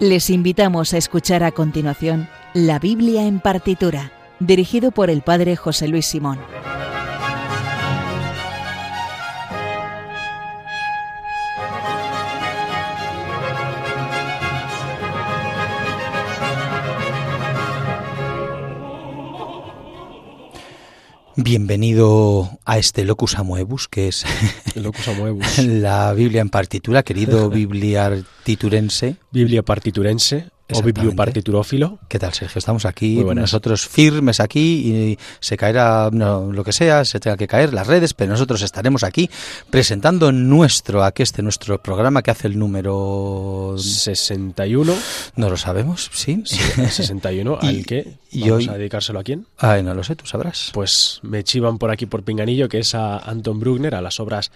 Les invitamos a escuchar a continuación La Biblia en partitura, dirigido por el Padre José Luis Simón. Bienvenido a este Locus Amoebus, que es Locus Amoebus. la Biblia en partitura, querido bibliartiturense. Biblia partiturense o bibliopartiturófilo. ¿Qué tal, Sergio? Estamos aquí, nosotros firmes aquí y se caerá lo que sea, se tenga que caer las redes, pero nosotros estaremos aquí presentando nuestro, aquí este nuestro programa que hace el número 61. No lo sabemos, sí. 61, al que vamos a dedicárselo a quién? Ay, no lo sé, tú sabrás. Pues me chivan por aquí por Pinganillo, que es a Anton Bruckner, a las obras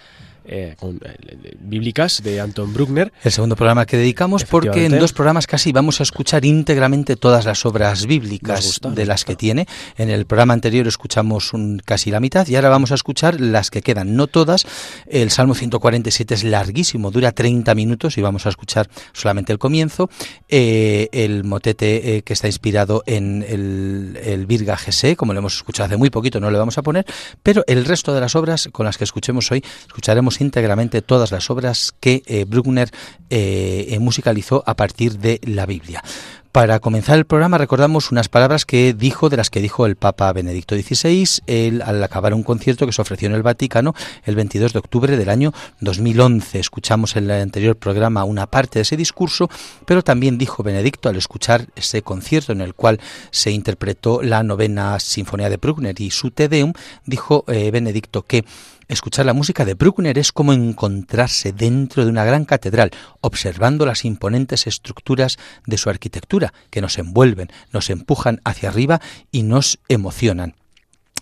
eh, eh, bíblicas de Anton Bruckner. El segundo programa que dedicamos porque en dos programas casi vamos a escuchar íntegramente todas las obras bíblicas de las que tiene. En el programa anterior escuchamos un, casi la mitad y ahora vamos a escuchar las que quedan, no todas. El Salmo 147 es larguísimo, dura 30 minutos y vamos a escuchar solamente el comienzo. Eh, el motete que está inspirado en el, el Virga Gesé, como lo hemos escuchado hace muy poquito, no le vamos a poner, pero el resto de las obras con las que escuchemos hoy, escucharemos íntegramente todas las obras que eh, Bruckner eh, musicalizó a partir de la Biblia. Para comenzar el programa recordamos unas palabras que dijo, de las que dijo el Papa Benedicto XVI al acabar un concierto que se ofreció en el Vaticano el 22 de octubre del año 2011. Escuchamos en el anterior programa una parte de ese discurso, pero también dijo Benedicto al escuchar ese concierto en el cual se interpretó la novena Sinfonía de Bruckner y su Te Deum, dijo eh, Benedicto que Escuchar la música de Bruckner es como encontrarse dentro de una gran catedral, observando las imponentes estructuras de su arquitectura, que nos envuelven, nos empujan hacia arriba y nos emocionan.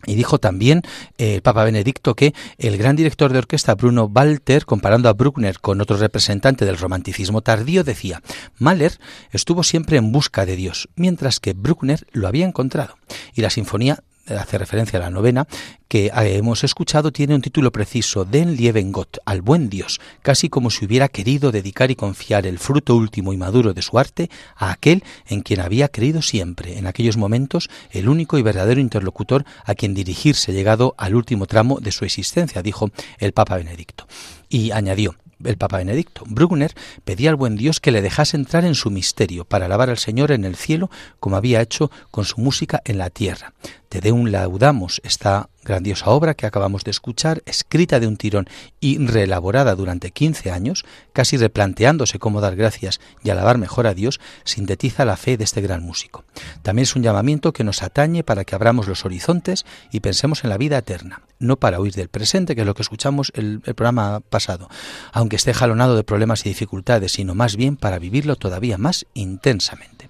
Y dijo también eh, el Papa Benedicto que el gran director de orquesta Bruno Walter, comparando a Bruckner con otro representante del romanticismo tardío, decía, Mahler estuvo siempre en busca de Dios, mientras que Bruckner lo había encontrado. Y la sinfonía hace referencia a la novena, que eh, hemos escuchado, tiene un título preciso, Den lieben Gott, al buen Dios, casi como si hubiera querido dedicar y confiar el fruto último y maduro de su arte a aquel en quien había creído siempre, en aquellos momentos, el único y verdadero interlocutor a quien dirigirse llegado al último tramo de su existencia, dijo el Papa Benedicto. Y añadió, el Papa Benedicto. Bruckner pedía al buen Dios que le dejase entrar en su misterio para alabar al Señor en el cielo como había hecho con su música en la tierra. Te un laudamos esta grandiosa obra que acabamos de escuchar, escrita de un tirón y reelaborada durante 15 años, casi replanteándose cómo dar gracias y alabar mejor a Dios, sintetiza la fe de este gran músico. También es un llamamiento que nos atañe para que abramos los horizontes y pensemos en la vida eterna, no para huir del presente, que es lo que escuchamos el, el programa pasado, aunque esté jalonado de problemas y dificultades, sino más bien para vivirlo todavía más intensamente.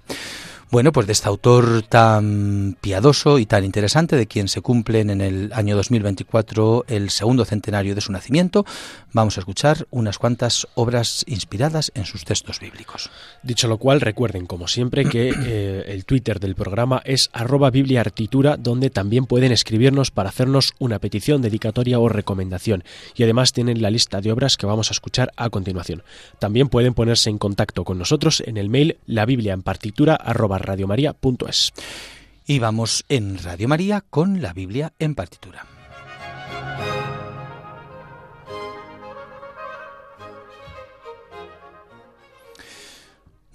Bueno, pues de este autor tan piadoso y tan interesante, de quien se cumplen en el año 2024 el segundo centenario de su nacimiento, vamos a escuchar unas cuantas obras inspiradas en sus textos bíblicos. Dicho lo cual, recuerden, como siempre, que eh, el Twitter del programa es arroba bibliaartitura, donde también pueden escribirnos para hacernos una petición, dedicatoria o recomendación. Y además tienen la lista de obras que vamos a escuchar a continuación. También pueden ponerse en contacto con nosotros en el mail la biblia en partitura radiomaria.es. Y vamos en Radio María con la Biblia en partitura.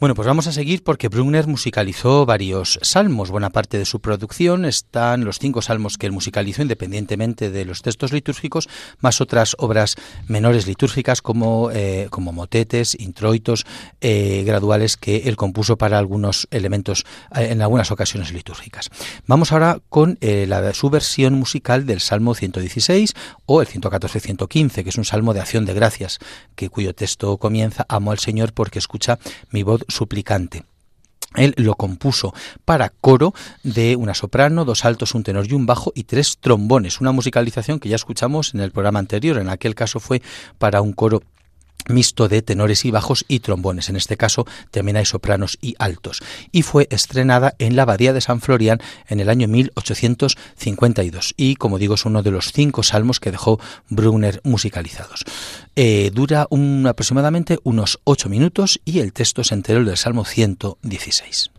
Bueno, pues vamos a seguir porque Brunner musicalizó varios salmos. Buena parte de su producción están los cinco salmos que él musicalizó independientemente de los textos litúrgicos, más otras obras menores litúrgicas como, eh, como motetes, introitos, eh, graduales que él compuso para algunos elementos eh, en algunas ocasiones litúrgicas. Vamos ahora con la, su versión musical del Salmo 116 o el 114-115, que es un salmo de acción de gracias, que cuyo texto comienza Amo al Señor porque escucha mi voz suplicante. Él lo compuso para coro de una soprano, dos altos, un tenor y un bajo y tres trombones, una musicalización que ya escuchamos en el programa anterior. En aquel caso fue para un coro mixto de tenores y bajos y trombones. En este caso también hay sopranos y altos. Y fue estrenada en la Abadía de San Florian en el año 1852. Y como digo, es uno de los cinco salmos que dejó Brunner musicalizados. Eh, dura aproximadamente unos ocho minutos y el texto es entero del Salmo 116.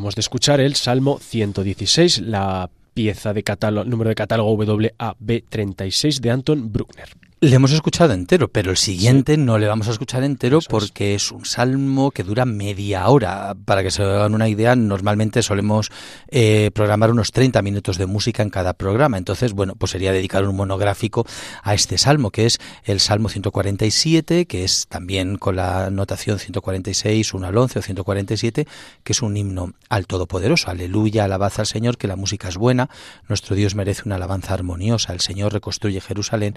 Acabamos de escuchar el Salmo 116, la pieza de catálogo, número de catálogo WAB36 de Anton Bruckner. Le hemos escuchado entero, pero el siguiente no le vamos a escuchar entero porque es. un salmo que dura media hora. Para que se hagan una idea, normalmente solemos eh, programar unos 30 minutos de música en cada programa. Entonces, bueno, pues sería dedicar un monográfico a este salmo, que es el Salmo 147, que es también con la notación 146, 1 al 11 o 147, que es un himno al Todopoderoso. Aleluya, alabanza al Señor, que la música es buena. Nuestro Dios merece una alabanza armoniosa. El Señor reconstruye Jerusalén,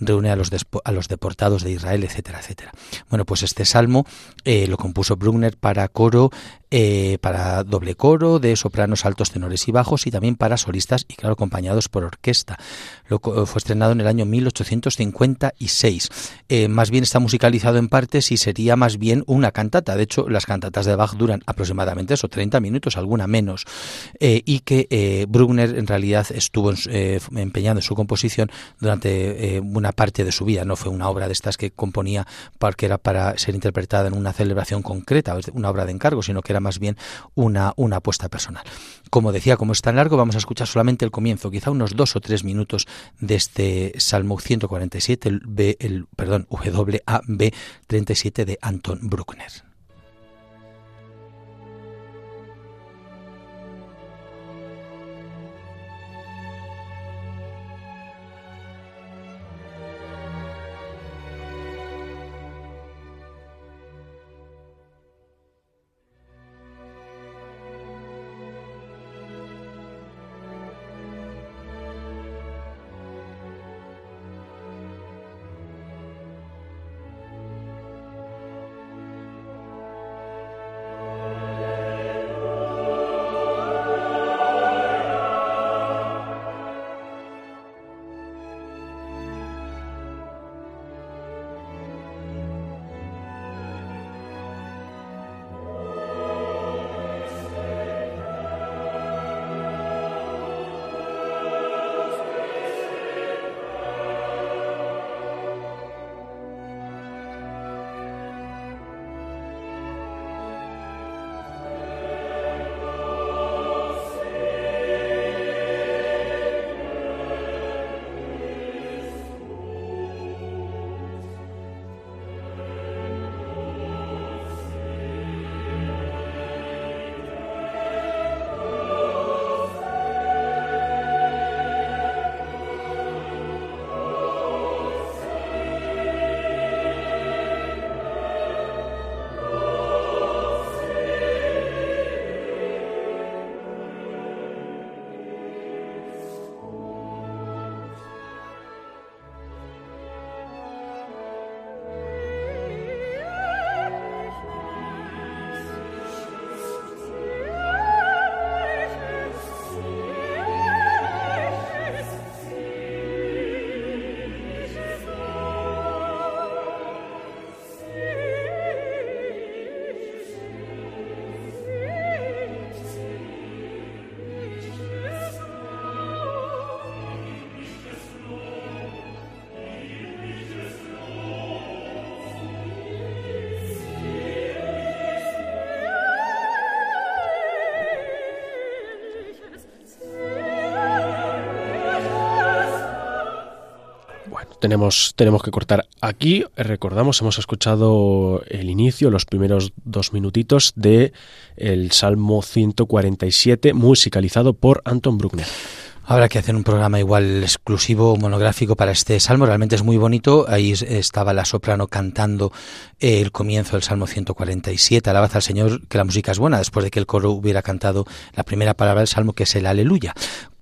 reúne a los, a los deportados de Israel, etcétera, etcétera. Bueno, pues este salmo eh, lo compuso Bruckner para coro, eh, para doble coro de sopranos, altos, tenores y bajos y también para solistas y claro, acompañados por orquesta. Fue estrenado en el año 1856. Eh, más bien está musicalizado en partes y sería más bien una cantata. De hecho, las cantatas de Bach duran aproximadamente eso, 30 minutos, alguna menos. y que Bruckner en realidad estuvo empeñando en su composición durante una parte de su vida, no fue una obra de estas que componía porque era para ser interpretada en una celebración concreta, una obra de encargo, sino que era más bien una, una apuesta personal. Como decía, como es tan largo, vamos a escuchar solamente el comienzo, quizá unos dos o tres minutos de este Salmo 147, el, B, el perdón, WAB 37 de Anton Bruckner. Tenemos, tenemos que cortar aquí. Recordamos, hemos escuchado el inicio, los primeros dos minutitos de el Salmo 147, musicalizado por Anton Bruckner. Habrá que hacer un programa igual exclusivo, monográfico para este salmo. Realmente es muy bonito. Ahí estaba la soprano cantando el comienzo del Salmo 147. Alabanza al Señor, que la música es buena, después de que el coro hubiera cantado la primera palabra del Salmo, que es el Aleluya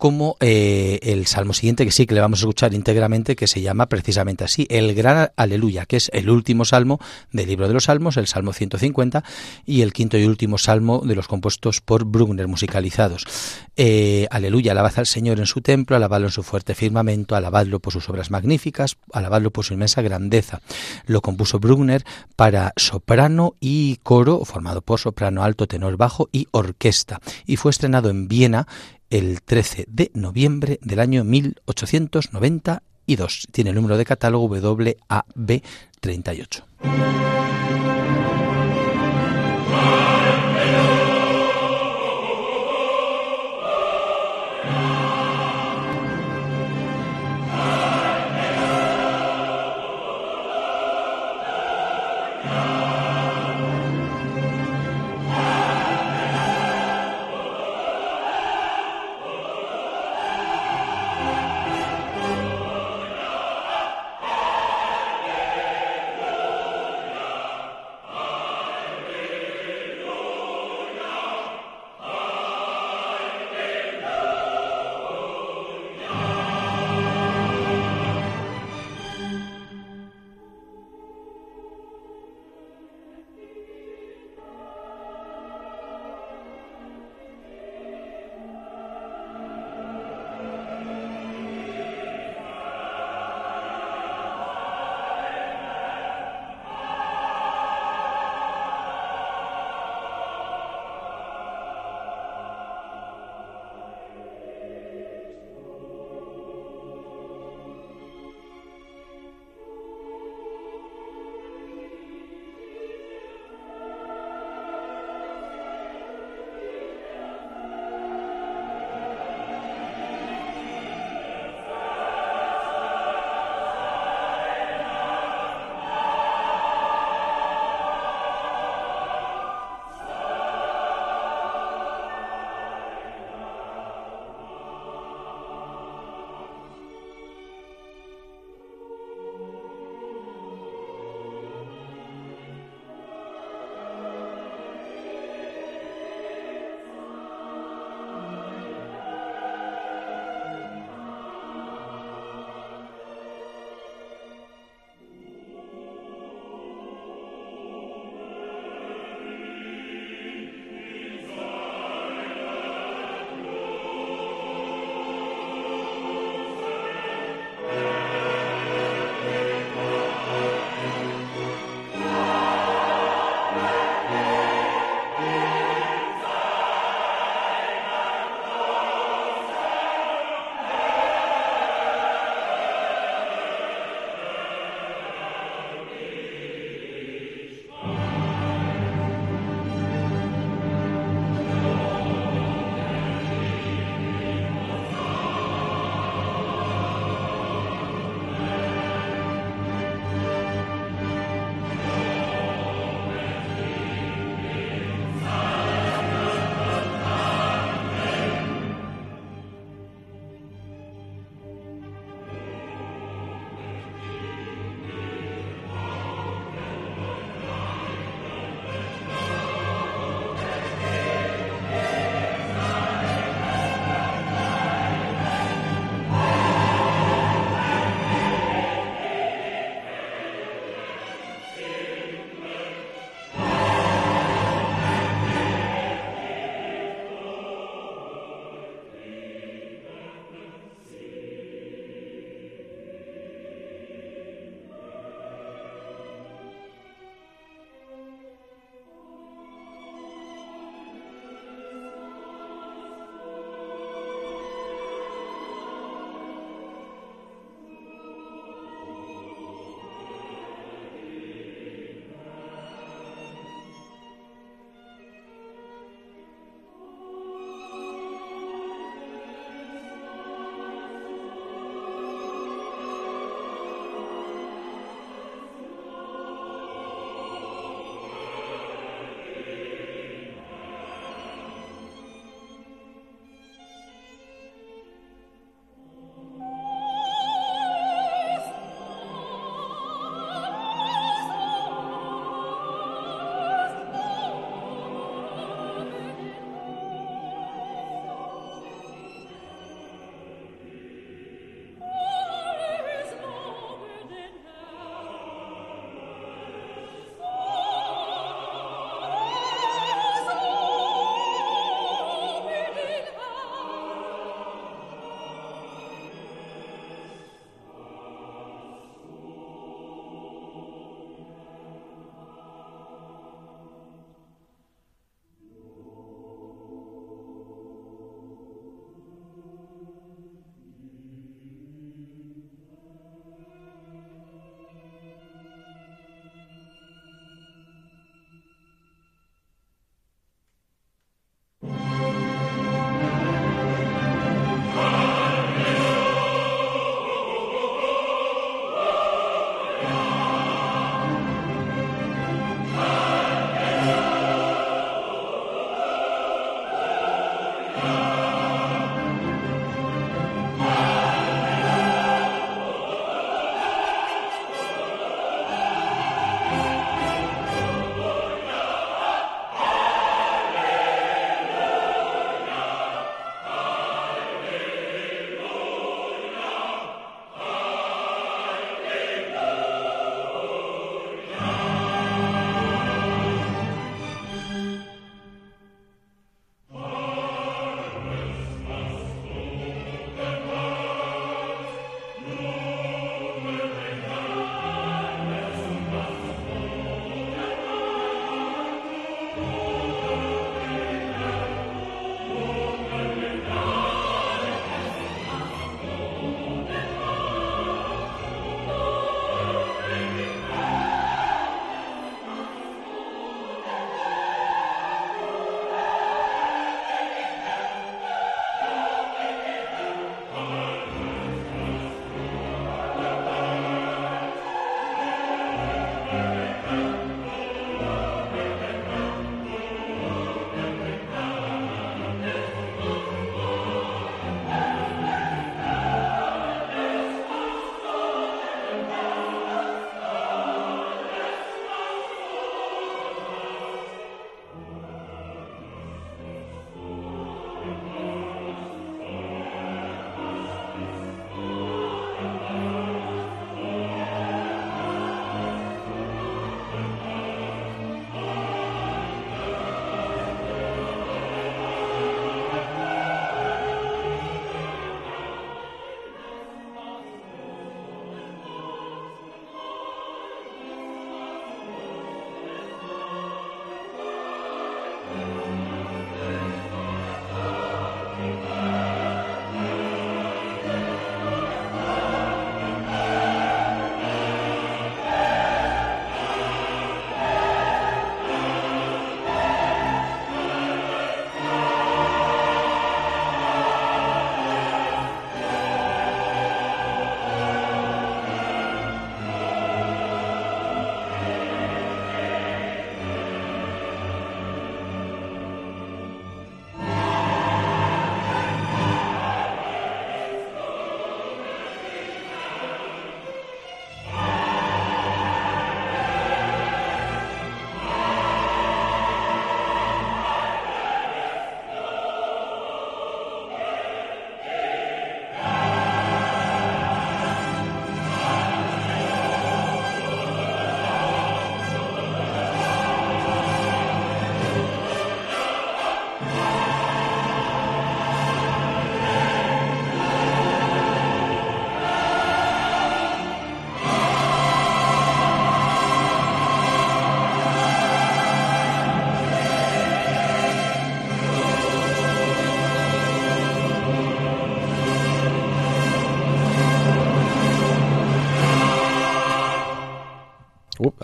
como eh, el salmo siguiente, que sí que le vamos a escuchar íntegramente, que se llama precisamente así, el gran aleluya, que es el último salmo del libro de los salmos, el salmo 150, y el quinto y último salmo de los compuestos por Brugner, musicalizados. Eh, aleluya, alabad al Señor en su templo, alabadlo en su fuerte firmamento, alabadlo por sus obras magníficas, alabadlo por su inmensa grandeza. Lo compuso Brugner para soprano y coro, formado por soprano, alto, tenor, bajo y orquesta, y fue estrenado en Viena el 13 de noviembre del año 1892. Tiene el número de catálogo WAB 38.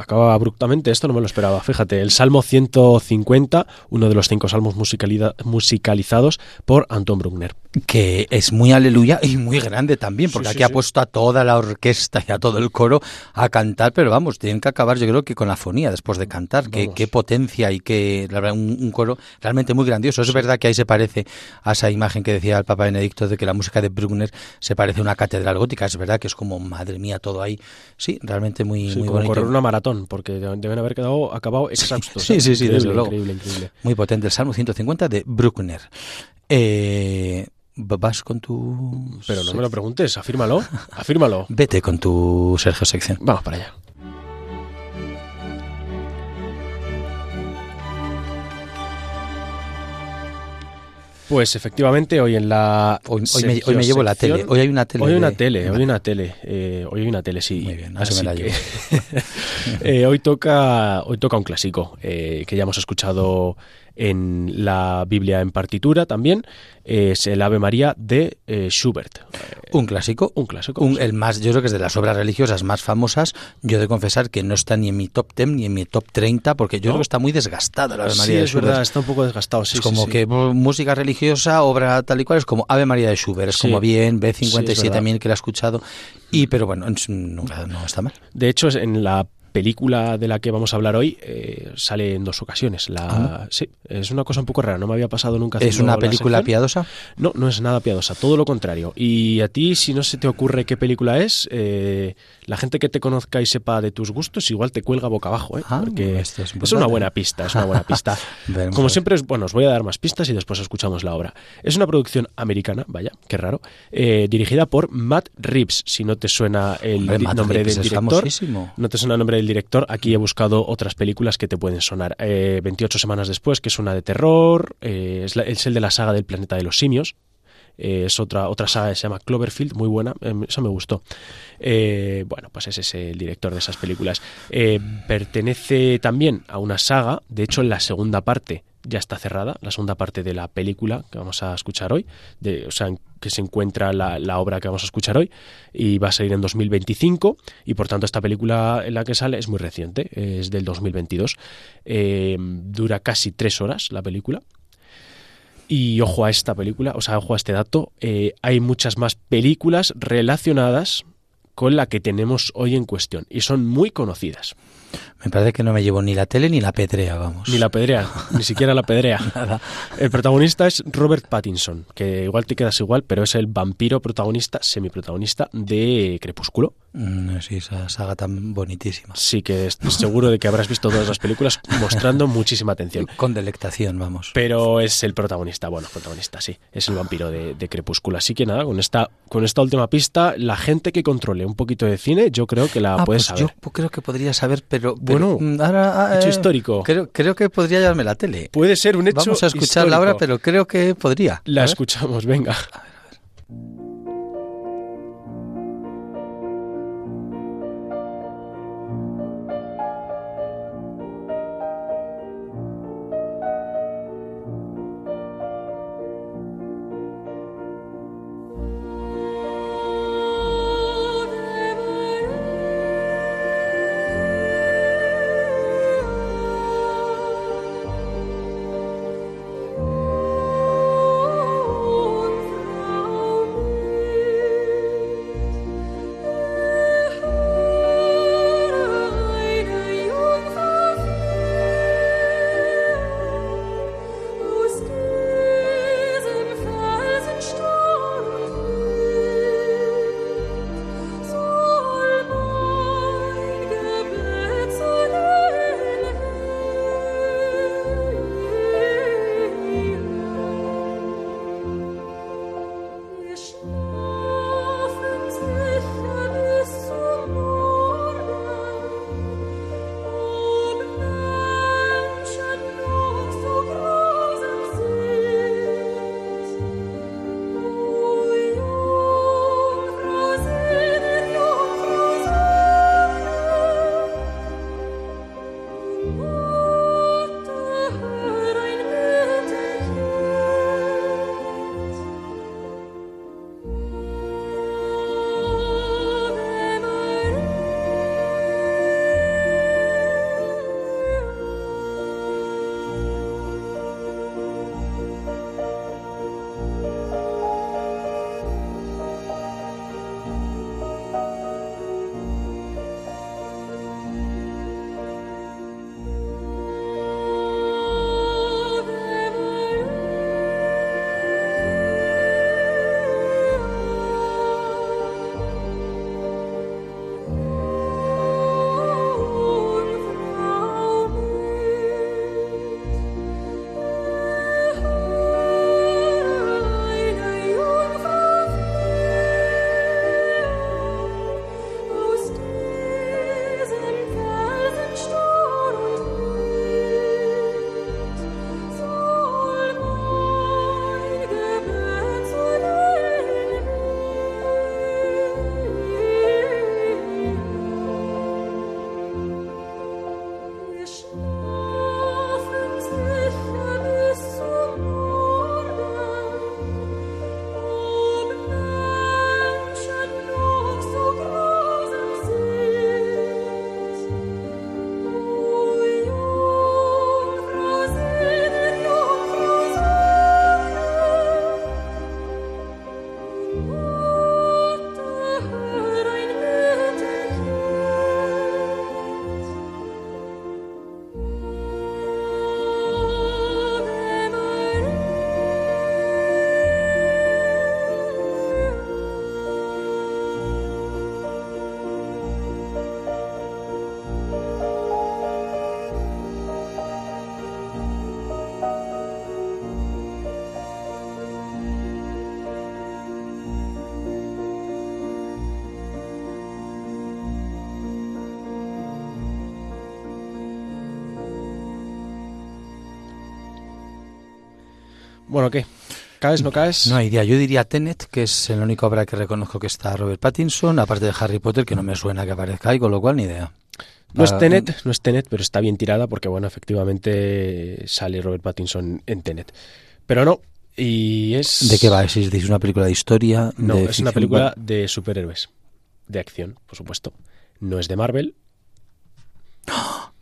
Acaba abruptamente, esto no me lo esperaba. Fíjate, el Salmo 150, uno de los cinco salmos musicalizados por Anton Bruckner. Que es muy aleluya y muy grande también, porque aquí ha puesto a toda la orquesta y a todo el coro a cantar, pero vamos, tienen que acabar yo creo que con la fonía después de cantar. Qué, qué, potencia y qué, un, un, coro realmente muy grandioso. Es verdad que ahí se parece a esa imagen que decía el Papa Benedicto de que la música de Bruckner se parece a una catedral gótica. Es verdad que es como, madre mía, todo ahí. Sí, realmente muy, muy bonito maratón, porque deben haber quedado acabado exhaustos. Sí, sí, sí, desde luego. Muy potente el Salmo 150 de Bruckner. Eh, vas con tu... Pero no me lo preguntes, afírmalo, afírmalo. Vete con tu Sergio sección. Vamos para allá. Pues efectivamente, hoy en la. Hoy, me, llevo la tele. Hoy hay una tele. Hoy hay una tele, hoy hay una tele. Eh, hoy hay una tele, sí. Muy bien, así me la llevo. eh, hoy, toca, hoy toca un clásico eh, que ya hemos escuchado en la Biblia en partitura también, es el Ave María de eh, Schubert. Un clásico. Un clásico. el más, yo creo que es de las obras religiosas más famosas. Yo he de confesar que no está ni en mi top 10 ni en mi top 30, porque yo creo que está muy desgastada la Ave María sí, de Schubert. es verdad, está un poco desgastado. Sí, es como que música religiosa, obra tal y cual, es como Ave María de Schubert. Es como bien, B57.000 que la he escuchado. Y, pero bueno, no, no está mal. De hecho, en la película de la que vamos a hablar hoy eh, sale en dos ocasiones. La, ah. Sí, es una cosa un poco rara, no me había pasado nunca. ¿Es una película piadosa? No, no es nada piadosa, todo lo contrario. Y a ti, si no se te ocurre qué película es, eh, la gente que te conozca y sepa de tus gustos igual te cuelga boca abajo, ¿eh? Ah, porque es, una buena pista, es una buena pista. Como siempre, bueno, os voy a dar más pistas y después escuchamos la obra. Es una producción americana, vaya, qué raro, dirigida por Matt Reeves, si no te suena el nombre del director. No te suena el nombre del director, aquí he buscado otras películas que te pueden sonar. 28 eh, semanas después, que es una de terror, eh, es, el de la saga del planeta de los simios, eh, es otra, otra saga que se llama Cloverfield, muy buena, em, esa me gustó. bueno, pues ese es el director de esas películas. pertenece también a una saga, de hecho en la segunda parte ya está cerrada, la segunda parte de la película que vamos a escuchar hoy, de, o sea, que se encuentra la, obra que vamos a escuchar hoy, y va a salir en 2025, y por tanto esta película en la que sale es muy reciente, es del 2022, eh, dura casi tres horas la película, y ojo a esta película, o sea, ojo a este dato, eh, hay muchas más películas relacionadas con la que tenemos hoy en cuestión, y son muy conocidas. Me parece que no me llevo ni la tele ni la pedrea, vamos. Ni la pedrea, ni siquiera la pedrea. Nada. El protagonista es Robert Pattinson, que igual te quedas igual, pero es el vampiro protagonista, semiprotagonista de Crepúsculo. Mm, sí, esa saga tan bonitísima. Sí, que estoy seguro de que habrás visto todas las películas mostrando muchísima atención. Con delectación, vamos. Pero es el protagonista, bueno, protagonista, sí, es el vampiro de, Crepúsculo. Así que nada, con esta, con esta última pista, la gente que controle un poquito de cine, yo creo que la ah, puede pues saber. Yo creo que podría saber, pero bueno, mm, ahora, hecho eh, histórico. Creo, creo que podría llevarme la tele. Puede ser un hecho Vamos a escucharla ahora, pero creo que podría. La escuchamos, venga. Bueno, ¿qué? ¿Caes, no caes? No hay idea. Yo diría Tenet, que es la única obra que reconozco que está Robert Pattinson, aparte de Harry Potter, que no me suena que aparezca ahí, con lo cual ni idea. No es Tenet, no es Tenet, pero está bien tirada porque, bueno, efectivamente sale Robert Pattinson en Tenet. Pero no, y es... ¿De qué va? ¿Es, una película de historia? No, es una película de superhéroes, de acción, por supuesto. No es de Marvel.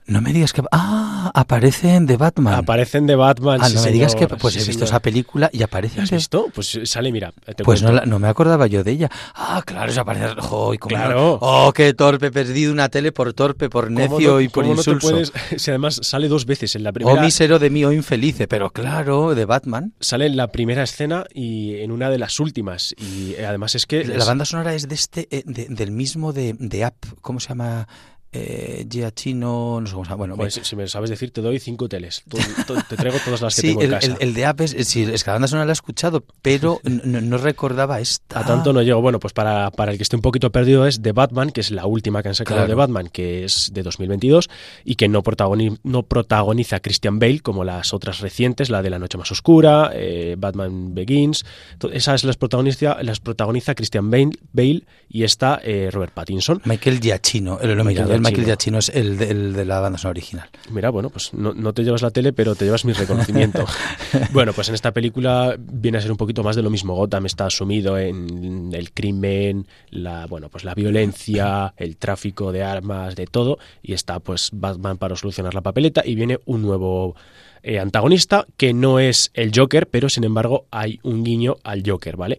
No me digas que... Ah, aparecen de Batman. Aparecen de Batman. Ah, no me digas que... Pues he visto esa película y aparece... ¿Has visto? Pues sale, mira. pues no, no, me acordaba yo de ella. Ah, claro, se aparece... Oh, claro. oh, qué torpe, perdido una tele por torpe, por necio y por insulso. No Si además sale dos veces en la primera... Oh, mísero de mí, oh, infelice. Pero claro, de Batman. Sale en la primera escena y en una de las últimas. Y además es que... La banda sonora es de este... Eh, del mismo de, de App. ¿Cómo se llama...? Eh, Chino, no sé cómo se llama. Bueno, pues, si me sabes decir, te doy cinco teles. te traigo todas las que tengo en casa. El, el de Apes, sí, es que la banda sonora la he escuchado, pero no, recordaba esta. A tanto no llego. Bueno, pues para, para el que esté un poquito perdido es The Batman, que es la última que han sacado de Batman, que es de 2022 y que no, protagoniza, no protagoniza Christian Bale como las otras recientes, la de La Noche Más Oscura, eh, Batman Begins. Esas las protagoniza, las protagoniza Christian Bale, Bale y está eh, Robert Pattinson. Michael Giacchino, el, el Michael Giacchino es el de, la banda sonora original. Mira, bueno, pues no, te llevas la tele, pero te llevas mi reconocimiento. bueno, pues en esta película viene a ser un poquito más de lo mismo. Gotham está sumido en el crimen, la, bueno, pues la violencia, el tráfico de armas, de todo, y está pues Batman para solucionar la papeleta y viene un nuevo eh, antagonista que no es el Joker, pero sin embargo hay un guiño al Joker, ¿vale?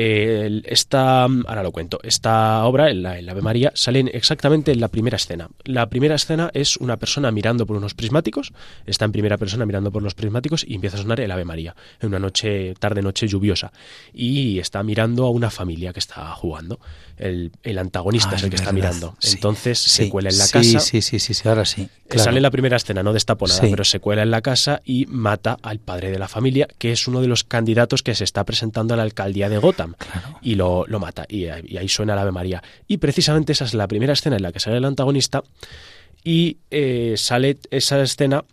Esta, ahora lo cuento, esta obra, en la, Ave María, sale exactamente en la primera escena. La primera escena es una persona mirando por unos prismáticos, está en primera persona mirando por los prismáticos y empieza a sonar el Ave María, en una noche, tarde-noche lluviosa. Y está mirando a una familia que está jugando. El, antagonista es el que está mirando. Entonces se cuela en la casa. Sí, sí, sí, sí, ahora sí. Sale en la primera escena, no destapo nada, pero se cuela en la casa y mata al padre de la familia, que es uno de los candidatos que se está presentando a la alcaldía de Gotham y lo, mata. Y, ahí suena el Ave María. Y precisamente esa es la primera escena en la que sale el antagonista y eh, sale esa escena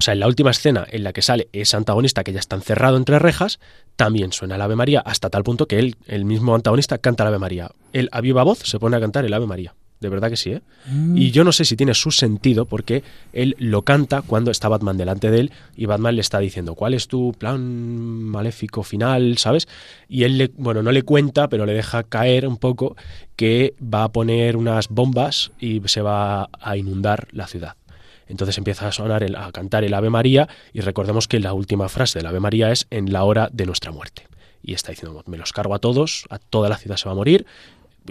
o sea, en la última escena en la que sale ese antagonista que ya está encerrado entre rejas, también suena el Ave María hasta tal punto que él, el mismo antagonista, canta el Ave María. Él a viva voz se pone a cantar el Ave María de verdad que sí, ¿eh? Mm. Y yo no sé si tiene su sentido porque él lo canta cuando está Batman delante de él y Batman le está diciendo, ¿cuál es tu plan maléfico final, sabes? Y él, le, bueno, no le cuenta, pero le deja caer un poco que va a poner unas bombas y se va a inundar la ciudad. Entonces empieza a sonar, el, a cantar el Ave María y recordemos que la última frase del Ave María es en la hora de nuestra muerte y está diciendo, me los cargo a todos, a toda la ciudad se va a morir,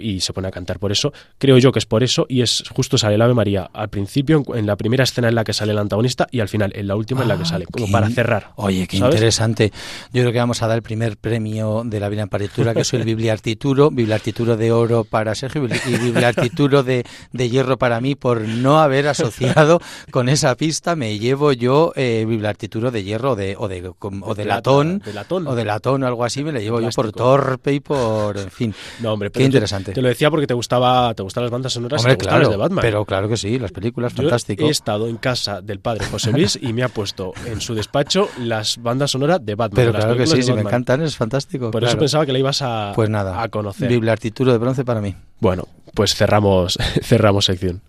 y se pone a cantar por eso. Creo yo que es por eso y es justo sale el Ave María al principio, en, la primera escena en la que sale el antagonista y al final, en la última en la que ah, sale, como para cerrar. Oye, qué interesante. Yo creo que vamos a dar el primer premio de la Biblia en partitura, que es el Bibliartituro, Bibliartituro de oro para Sergio y Bibliartituro de, de hierro para mí por no haber asociado con esa pista. Me llevo yo eh, Bibliartituro de hierro de, o de, o de, latón, o de latón o algo así, me lo llevo yo por torpe y por, en fin. No, hombre, qué interesante. Te lo decía porque te gustaba, te gustan las bandas sonoras Hombre, te claro, de Batman. Pero claro que sí, las películas, Yo fantástico. He estado en casa del padre José Luis y me ha puesto en su despacho las bandas sonoras de Batman. Pero claro que sí, sí me encantan, es fantástico. Por eso pensaba que la ibas a, pues nada, a conocer. Biblia artituro de bronce para mí. Bueno, pues cerramos, cerramos sección.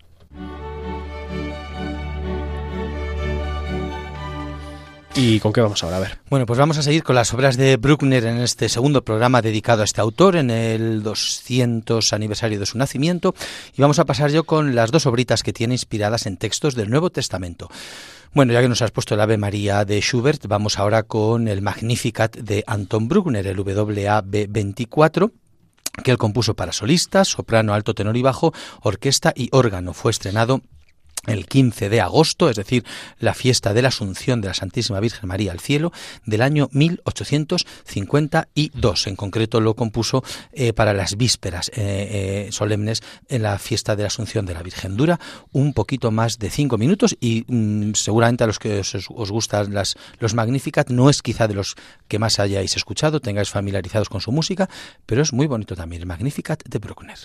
¿Y con qué vamos ahora? A ver. Bueno, pues vamos a seguir con las obras de Bruckner en este segundo programa dedicado a este autor en el 200 aniversario de su nacimiento. Y vamos a pasar yo con las dos obritas que tiene inspiradas en textos del Nuevo Testamento. Bueno, ya que nos has puesto el Ave María de Schubert, vamos ahora con el Magnificat de Anton Bruckner, el WAB 24 que él compuso para solistas, soprano, alto, tenor y bajo, orquesta y órgano. Fue estrenado el 15 de agosto, es decir, la fiesta de la Asunción de la Santísima Virgen María al cielo del año 1852. En concreto lo compuso eh, para las vísperas eh, eh, solemnes en la fiesta de la Asunción de la Virgen. Dura un poquito más de cinco minutos y mm, seguramente a los que os, gustan las, los Magnificat no es quizá de los que más hayáis escuchado, tengáis familiarizados con su música, pero es muy bonito también el Magnificat de Bruckner.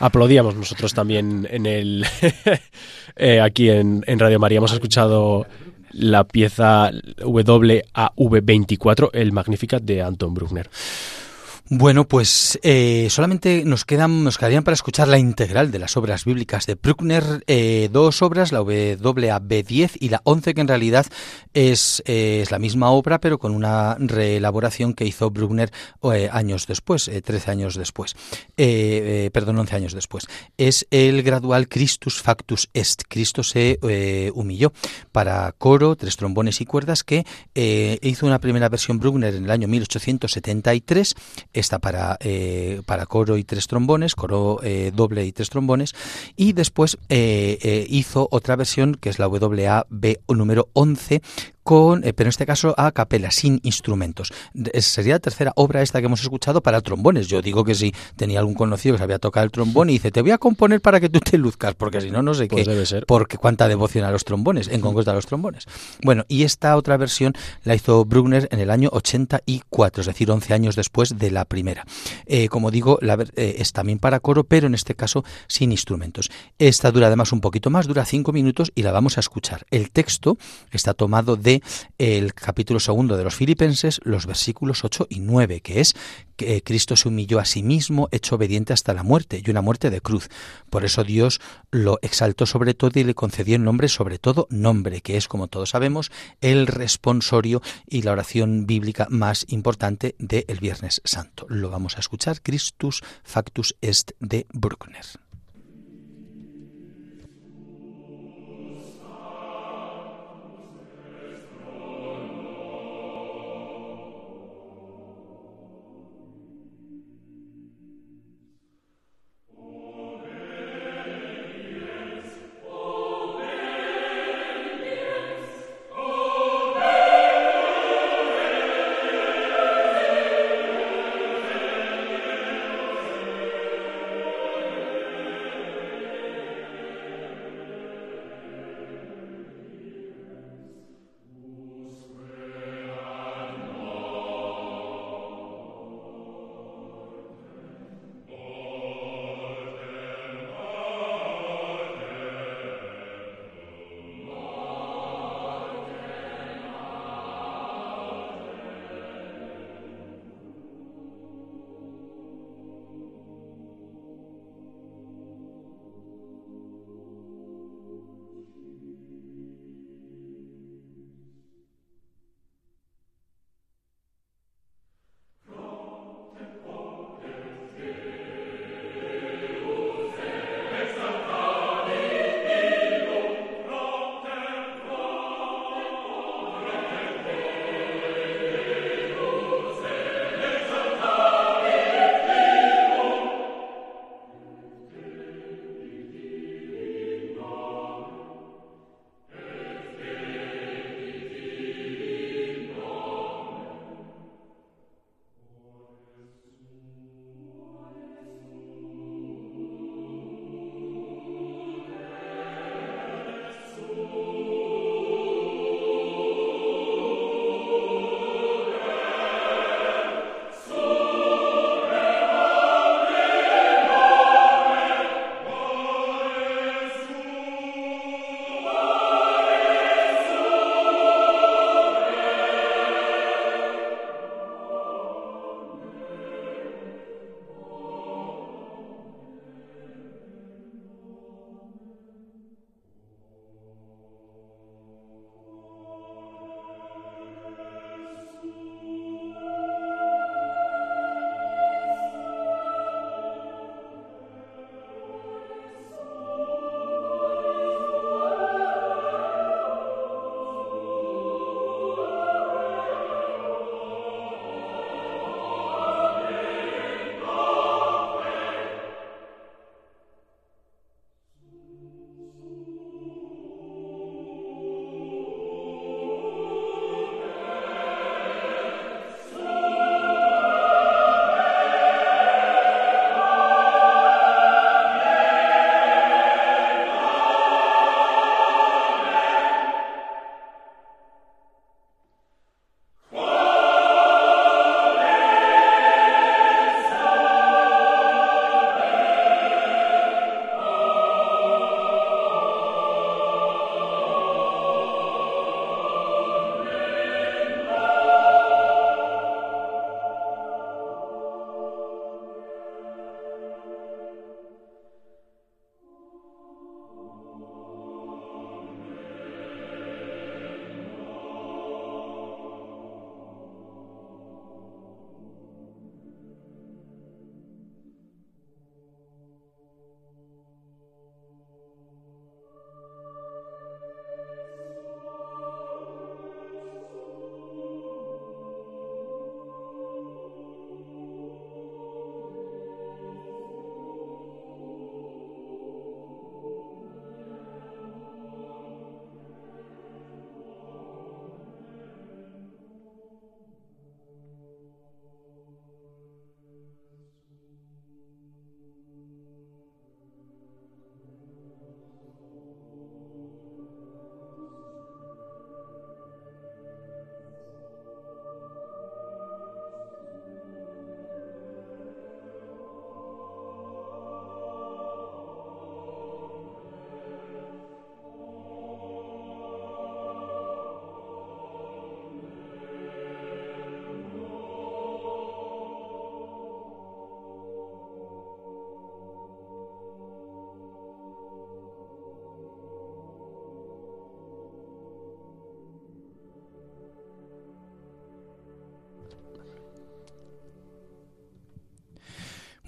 Aplaudíamos nosotros también en el eh, aquí en, en, Radio María. Hemos escuchado la pieza WAV24, el Magnificat de Anton Bruckner. Bueno, pues eh, solamente nos quedan, nos quedarían para escuchar la integral de las obras bíblicas de Bruckner, eh, dos obras, la WAB10 y la 11, que en realidad es, eh, es, la misma obra, pero con una reelaboración que hizo Bruckner años después, 13 años después, perdón, 11 años después. Es el gradual Christus Factus Est, Cristo se humilló, para coro, tres trombones y cuerdas, que hizo una primera versión Bruckner en el año 1873, esta para, eh, para coro y tres trombones, coro eh, doble y tres trombones, y después eh, hizo otra versión que es la WAB número 11 con, eh, pero en este caso a capela, sin instrumentos. Sería la tercera obra esta que hemos escuchado para trombones. Yo digo que si tenía algún conocido que sabía tocar el trombón y dice, te voy a componer para que tú te luzcas, porque si no, no sé pues qué. Debe ser. Porque cuánta devoción a los trombones, en concreto a los trombones. Bueno, y esta otra versión la hizo Bruckner en el año 84, es decir, 11 años después de la primera. Eh, como digo, la, eh, es también para coro, pero en este caso sin instrumentos. Esta dura además un poquito más, dura cinco minutos y la vamos a escuchar. El texto está tomado de de el capítulo segundo de los Filipenses, los versículos 8 y 9, que es que Cristo se humilló a sí mismo, hecho obediente hasta la muerte, y una muerte de cruz. Por eso Dios lo exaltó sobre todo y le concedió el nombre sobre todo nombre, que es, como todos sabemos, el responsorio y la oración bíblica más importante del Viernes Santo. Lo vamos a escuchar, Christus Factus Est de Bruckner.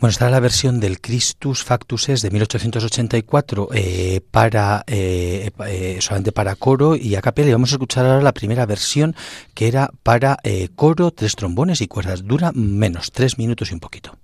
Bueno, está la versión del Christus Factus es de 1884 eh, para eh, eh, solamente para coro y a capella. Y vamos a escuchar ahora la primera versión que era para coro, tres trombones y cuerdas. Dura menos, tres minutos y un poquito.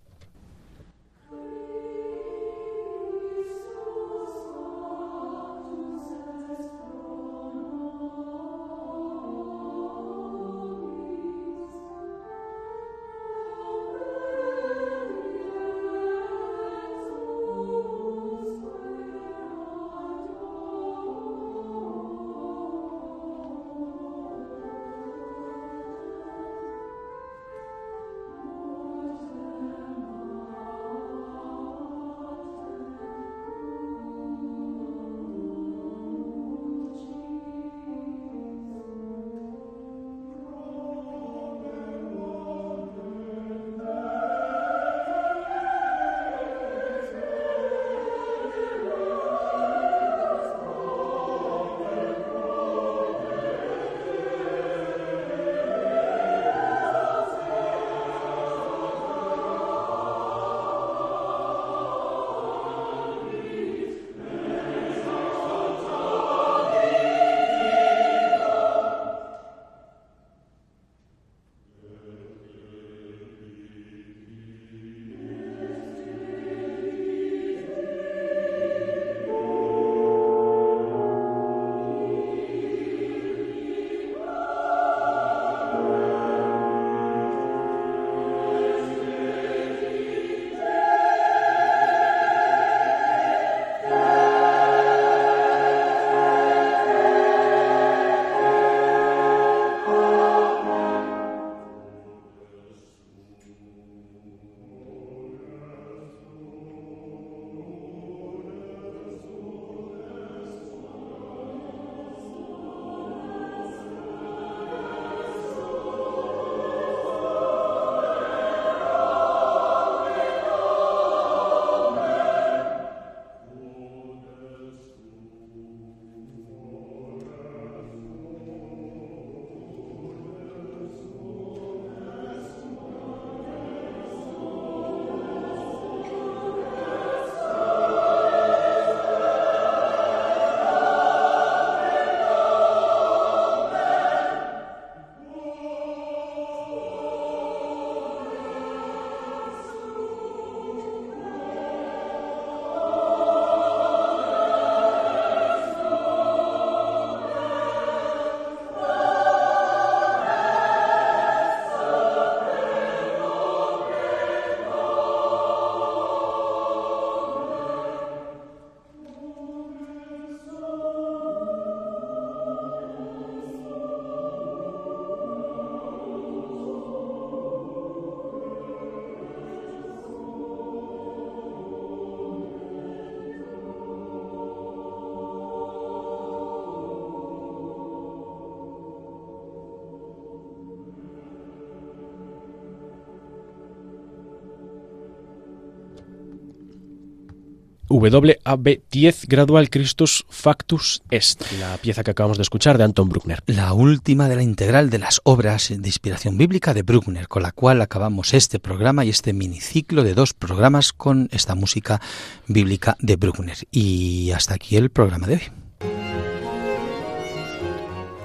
WAB10 Gradual Christus Factus Est, la pieza que acabamos de escuchar de Anton Bruckner. La última de la integral de las obras de inspiración bíblica de Bruckner, con la cual acabamos este programa y este miniciclo de dos programas con esta música bíblica de Bruckner. Y hasta aquí el programa de hoy.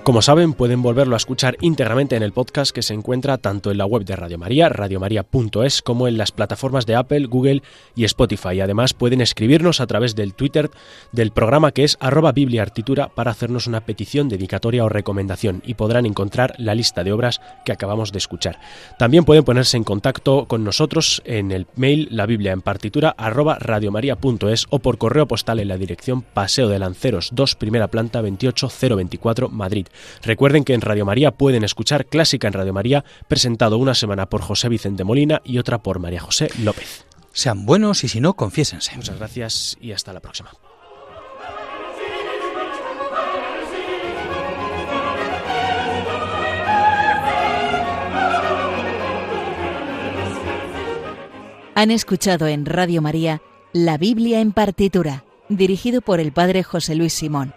Como saben, pueden volverlo a escuchar íntegramente en el podcast que se encuentra tanto en la web de Radio María, radiomaria.es, como en las plataformas de Apple, Google y Spotify. Además, pueden escribirnos a través del Twitter del programa que es arroba bibliaartitura para hacernos una petición, dedicatoria o recomendación y podrán encontrar la lista de obras que acabamos de escuchar. También pueden ponerse en contacto con nosotros en el mail la biblia en partitura arroba radiomaria.es o por correo postal en la dirección Paseo de Lanceros 2, primera planta 28024, Madrid. Recuerden que en Radio María pueden escuchar Clásica en Radio María, presentado una semana por José Vicente Molina y otra por María José López. Sean buenos y si no, confiésense. Muchas gracias y hasta la próxima. Han escuchado en Radio María La Biblia en partitura, dirigido por el Padre José Luis Simón.